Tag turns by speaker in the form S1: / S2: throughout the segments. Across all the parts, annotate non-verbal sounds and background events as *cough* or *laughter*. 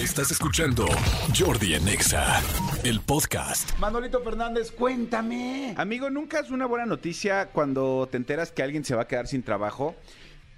S1: Estás escuchando Jordi en Exa, el podcast.
S2: Manolito Fernández, cuéntame.
S3: Amigo, nunca es una buena noticia cuando te enteras que alguien se va a quedar sin trabajo,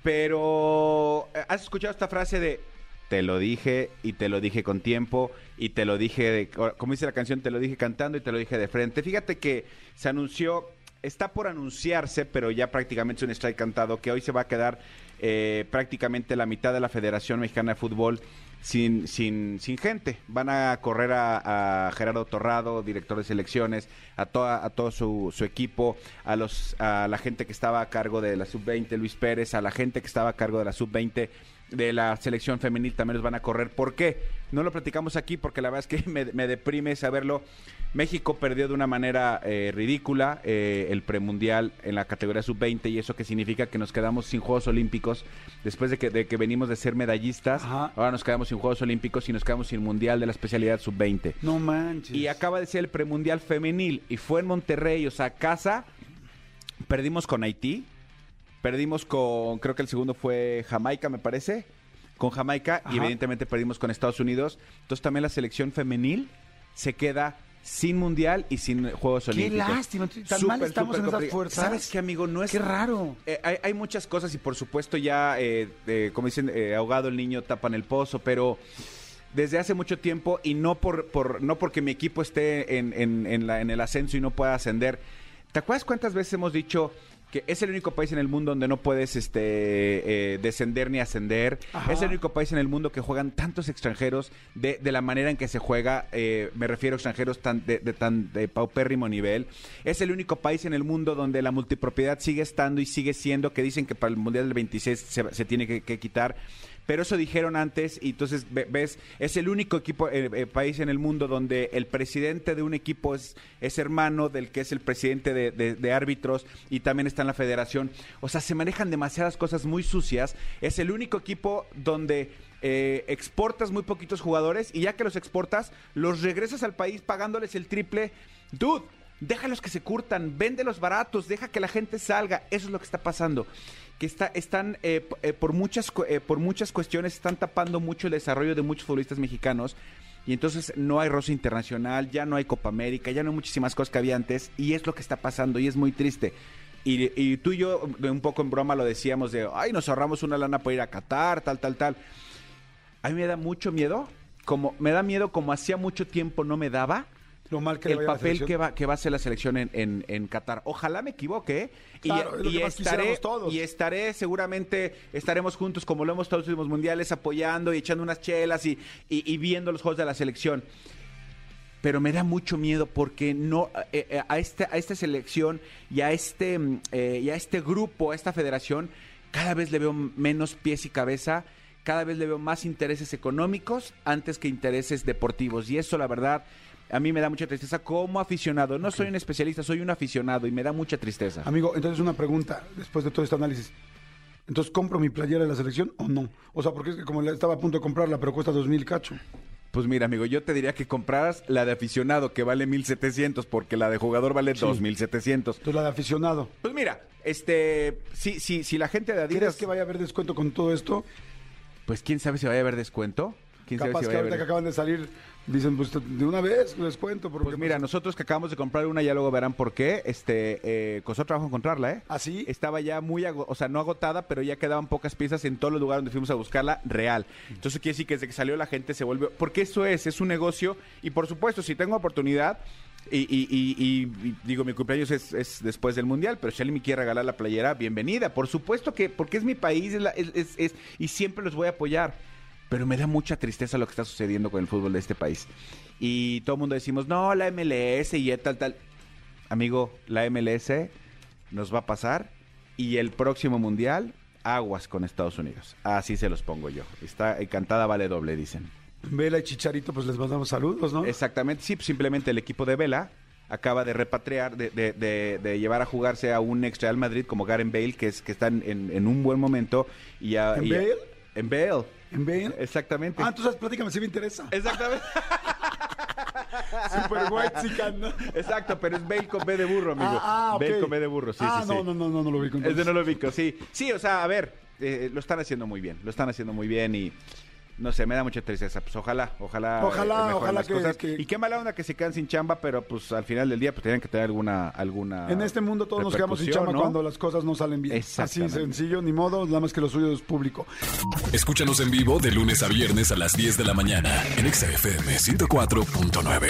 S3: pero eh, ¿has escuchado esta frase de te lo dije y te lo dije con tiempo y te lo dije, de, como dice la canción, te lo dije cantando y te lo dije de frente? Fíjate que se anunció, está por anunciarse, pero ya prácticamente es un strike cantado, que hoy se va a quedar eh, prácticamente la mitad de la Federación Mexicana de Fútbol sin, sin, sin gente. Van a correr a, Gerardo Torrado, director de selecciones, a, toda, a todo su, su, equipo, a, los, a la gente que estaba a cargo de la sub-20, Luis Pérez, a la gente que estaba a cargo de la sub-20 de la selección femenil también los van a correr. ¿Por qué? No lo platicamos aquí porque la verdad es que *laughs* me, me deprime saberlo. México perdió de una manera eh, ridícula eh, el premundial en la categoría sub-20 y eso que significa que nos quedamos sin Juegos Olímpicos después de que, de que venimos de ser medallistas. Ahora nos quedamos sin Juegos Olímpicos y nos quedamos sin Mundial de la especialidad sub-20.
S2: No manches.
S3: Y acaba de ser el premundial femenil y fue en Monterrey, o sea, casa. Perdimos con Haití, perdimos con, creo que el segundo fue Jamaica, me parece con Jamaica y evidentemente perdimos con Estados Unidos. Entonces también la selección femenil se queda sin mundial y sin Juegos Olímpicos.
S2: Qué lástima, tan mal estamos en esas fuerzas.
S3: ¿Sabes qué, amigo? No es...
S2: Qué raro.
S3: Eh, hay, muchas cosas y por supuesto ya, eh, como dicen, eh, ahogado el niño tapan el pozo, pero desde hace mucho tiempo y no por, por no porque mi equipo esté en, en, la, en el ascenso y no pueda ascender. ¿Te acuerdas cuántas veces hemos dicho que es el único país en el mundo donde no puedes este, eh, descender ni ascender. Es el único país en el mundo que juegan tantos extranjeros de, de la manera en que se juega. Eh, me refiero a extranjeros tan de, tan de paupérrimo nivel. Es el único país en el mundo donde la multipropiedad sigue estando y sigue siendo, que dicen que para el Mundial del 26 se, tiene que quitar pero eso dijeron antes y entonces ves, es el único equipo, eh, eh, país en el mundo donde el presidente de un equipo es, es hermano del que es el presidente de, árbitros y también está en la federación. O sea, se manejan demasiadas cosas muy sucias. Es el único equipo donde eh, exportas muy poquitos jugadores y ya que los exportas, los regresas al país pagándoles el triple. Dude, déjalos que se curtan, véndelos baratos, deja que la gente salga. Eso es lo que está pasando que está, están eh, eh, por, muchas, eh, por muchas cuestiones, están tapando mucho el desarrollo de muchos futbolistas mexicanos. Y entonces no hay rosa internacional, ya no hay Copa América, ya no hay muchísimas cosas que había antes. Y es lo que está pasando y es muy triste. Y, y tú y yo, un poco en broma, lo decíamos de, ay, nos ahorramos una lana para ir a Qatar, tal, tal, tal. A mí me da mucho miedo, como me da miedo como hacía mucho tiempo no me daba
S2: mal que
S3: el papel que va, que va a ser la selección en, en, Qatar. Ojalá me equivoque y, estaré, y estaré seguramente, estaremos juntos como lo hemos todos los últimos mundiales, apoyando y echando unas chelas y, y, viendo los juegos de la selección pero me da mucho miedo porque no eh, eh, a, esta, a esta selección y a este, mm, eh, y a este grupo, a esta federación, cada vez le veo menos pies y cabeza, cada vez le veo más intereses económicos antes que intereses deportivos. Y eso, la verdad, a mí me da mucha tristeza como aficionado. No soy un especialista, soy un aficionado y me da mucha tristeza.
S2: Amigo, entonces una pregunta, después de todo este análisis. Entonces, ¿compro mi playera de la selección o no? O sea, porque es que como estaba a punto de comprarla, pero cuesta dos mil cacho.
S3: Pues mira, amigo, yo te diría que compraras la de aficionado, que vale 1700, porque la de jugador vale 2700.
S2: Entonces, la de aficionado.
S3: Pues mira, este, si, si, si la gente de Adidas...
S2: ¿Crees que vaya a haber descuento con todo esto?
S3: Pues quién sabe si vaya a haber descuento. ¿Quién
S2: Capaz
S3: sabe
S2: si que ahorita que acaban de salir Dicen, pues de una vez les cuento. Porque,
S3: pues mira, nosotros que acabamos de comprar una, ya luego verán por qué. Este, eh, costó trabajo encontrarla, ¿eh?
S2: ¿Ah, sí?
S3: Estaba ya muy, o sea, no agotada, pero ya quedaban pocas piezas en todos los lugares donde fuimos a buscarla, real. Entonces quiere decir que desde que salió la gente se vuelve. Porque eso es, es un negocio. Y por supuesto, si tengo oportunidad, y, y, y, digo, mi cumpleaños es, es, después del mundial, pero si alguien me quiere regalar la playera, bienvenida. Por supuesto que, porque es mi país es, es, y siempre los voy a apoyar. Pero me da mucha tristeza lo que está sucediendo con el fútbol de este país y todo el mundo decimos, no, la MLS y tal, tal. Amigo, la MLS nos va a pasar y el próximo mundial, aguas con Estados Unidos. Así se los pongo yo. Está encantada, vale doble, dicen.
S2: Vela y Chicharito, pues les mandamos saludos, ¿no?
S3: Exactamente, sí, simplemente el equipo de Vela acaba de repatriar, de, de, llevar a jugarse a un ex Real Madrid como Garen Bale, que es que está en, un buen momento. Y
S2: ¿En Bale?
S3: En Bale.
S2: ¿En Bale?
S3: Exactamente.
S2: Ah, entonces platícame si me interesa.
S3: Exactamente. *laughs*
S2: Super white chican, ¿no?
S3: Exacto, pero es Bale con B de burro, amigo.
S2: Ah, ah
S3: Bale con B de burro, sí,
S2: ah,
S3: sí,
S2: no, no, no, no, no lo vi
S3: Ese no lo ubico, sí. Sí, o sea, a ver, eh, lo están haciendo muy bien, lo están haciendo muy bien y no sé, me da mucha tristeza. Pues ojalá, ojalá.
S2: Ojalá,
S3: eh,
S2: ojalá
S3: las
S2: que-
S3: cosas.
S2: que-
S3: Y qué mala onda que se quedan sin chamba, pero pues al final del día pues tienen que tener alguna, alguna.
S2: En este mundo todos nos quedamos sin chamba
S3: ¿no?
S2: cuando las cosas no salen bien. Así sencillo, ni modo, nada más que lo suyo es público.
S1: Escúchanos en vivo de lunes a viernes a las 10 de la mañana en Exa FM 104.9.